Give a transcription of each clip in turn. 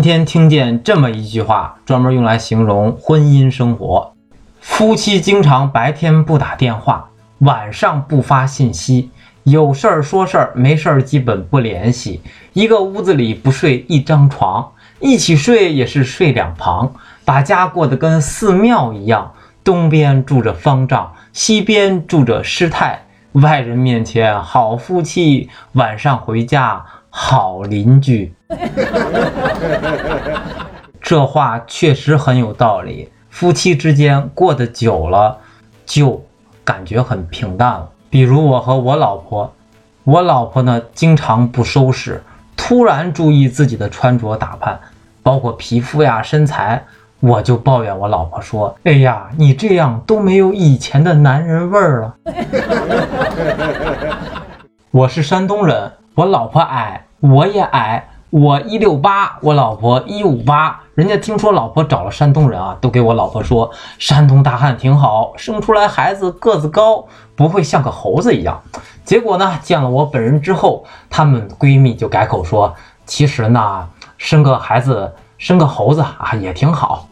今天听见这么一句话，专门用来形容婚姻生活：夫妻经常白天不打电话，晚上不发信息，有事儿说事儿，没事儿基本不联系。一个屋子里不睡一张床，一起睡也是睡两旁，把家过得跟寺庙一样。东边住着方丈，西边住着师太。外人面前好夫妻，晚上回家好邻居。这话确实很有道理。夫妻之间过得久了，就感觉很平淡了。比如我和我老婆，我老婆呢经常不收拾，突然注意自己的穿着打扮，包括皮肤呀、身材，我就抱怨我老婆说：“哎呀，你这样都没有以前的男人味儿了。” 我是山东人，我老婆矮，我也矮。我一六八，我老婆一五八。人家听说老婆找了山东人啊，都给我老婆说山东大汉挺好，生出来孩子个子高，不会像个猴子一样。结果呢，见了我本人之后，她们闺蜜就改口说，其实呢，生个孩子生个猴子啊也挺好。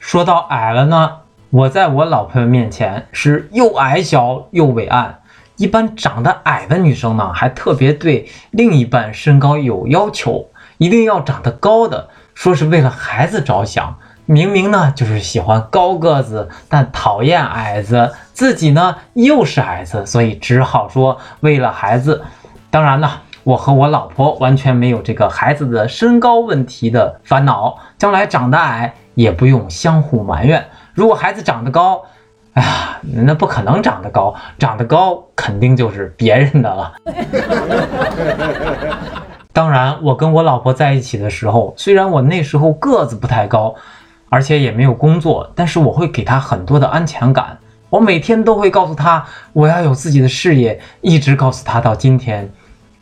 说到矮了呢，我在我老婆面前是又矮小又伟岸。一般长得矮的女生呢，还特别对另一半身高有要求，一定要长得高的，说是为了孩子着想。明明呢就是喜欢高个子，但讨厌矮子，自己呢又是矮子，所以只好说为了孩子。当然呢，我和我老婆完全没有这个孩子的身高问题的烦恼，将来长得矮也不用相互埋怨。如果孩子长得高，哎呀，那不可能长得高，长得高肯定就是别人的了。当然，我跟我老婆在一起的时候，虽然我那时候个子不太高，而且也没有工作，但是我会给她很多的安全感。我每天都会告诉她我要有自己的事业，一直告诉她到今天，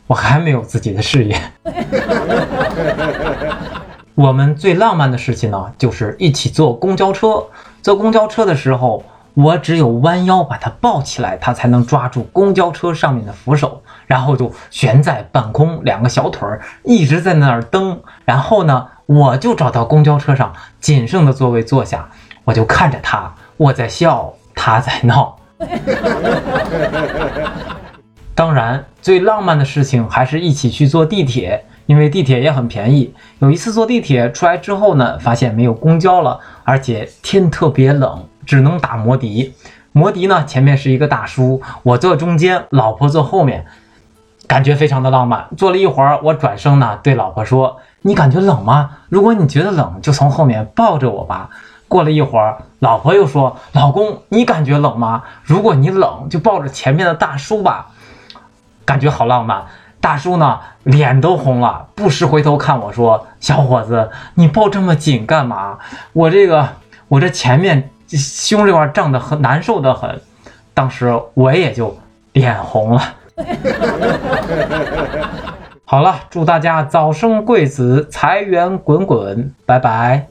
我还没有自己的事业。我们最浪漫的事情呢，就是一起坐公交车。坐公交车的时候。我只有弯腰把它抱起来，它才能抓住公交车上面的扶手，然后就悬在半空，两个小腿儿一直在那儿蹬。然后呢，我就找到公交车上仅剩的座位坐下，我就看着他，我在笑，他在闹。当然，最浪漫的事情还是一起去坐地铁，因为地铁也很便宜。有一次坐地铁出来之后呢，发现没有公交了，而且天特别冷。只能打摩的，摩的呢前面是一个大叔，我坐中间，老婆坐后面，感觉非常的浪漫。坐了一会儿，我转身呢对老婆说：“你感觉冷吗？如果你觉得冷，就从后面抱着我吧。”过了一会儿，老婆又说：“老公，你感觉冷吗？如果你冷，就抱着前面的大叔吧。”感觉好浪漫。大叔呢脸都红了，不时回头看我说：“小伙子，你抱这么紧干嘛？我这个，我这前面。”胸这块胀得很难受的很，当时我也就脸红了。好了，祝大家早生贵子，财源滚滚，拜拜。